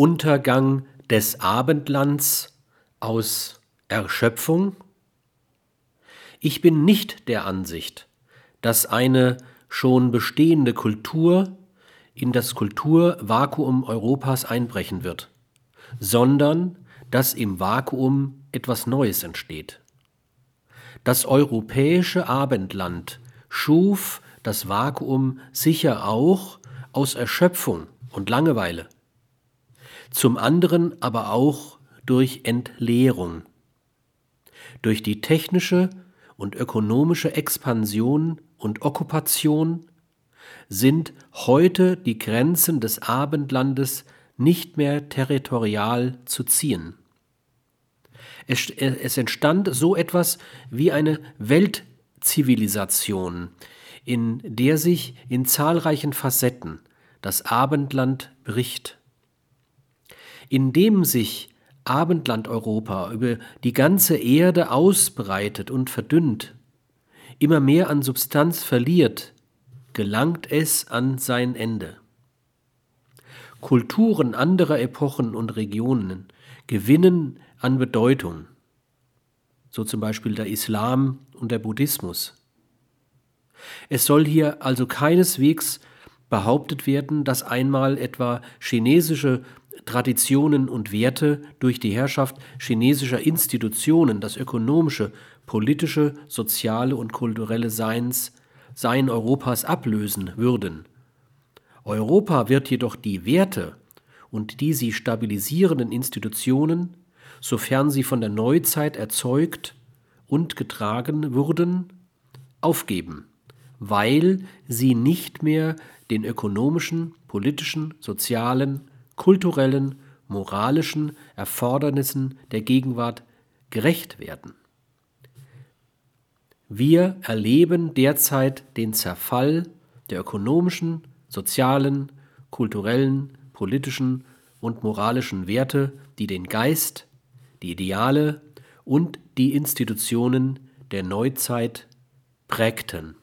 Untergang des Abendlands aus Erschöpfung? Ich bin nicht der Ansicht, dass eine schon bestehende Kultur in das Kulturvakuum Europas einbrechen wird, sondern dass im Vakuum etwas Neues entsteht. Das europäische Abendland schuf das Vakuum sicher auch aus Erschöpfung und Langeweile, zum anderen aber auch durch Entleerung. Durch die technische und ökonomische Expansion und Okkupation sind heute die Grenzen des Abendlandes nicht mehr territorial zu ziehen. Es, es, entstand so etwas wie eine Weltzivilisation, in der sich in zahlreichen Facetten das Abendland bricht. Indem sich Abendland Europa über die ganze Erde ausbreitet und verdünnt, immer mehr an Substanz verliert, gelangt es an sein Ende. Kulturen anderer Epochen und Regionen gewinnen an Bedeutung, so zum Beispiel der Islam und der Buddhismus. Es soll hier also keineswegs behauptet werden, dass einmal etwa chinesische Traditionen und Werte durch die Herrschaft chinesischer Institutionen das ökonomische, politische, soziale und kulturelle Seins, Sein Europas ablösen würden. Europa wird jedoch die Werte und die sie stabilisierenden Institutionen, sofern sie von der Neuzeit erzeugt und getragen wurden, aufgeben, weil sie nicht mehr den ökonomischen, politischen, sozialen, kulturellen, moralischen Erfordernissen der Gegenwart gerecht werden. Wir erleben derzeit den Zerfall der ökonomischen, sozialen, kulturellen, politischen und moralischen Werte, die den Geist, die Ideale und die Institutionen der Neuzeit prägten.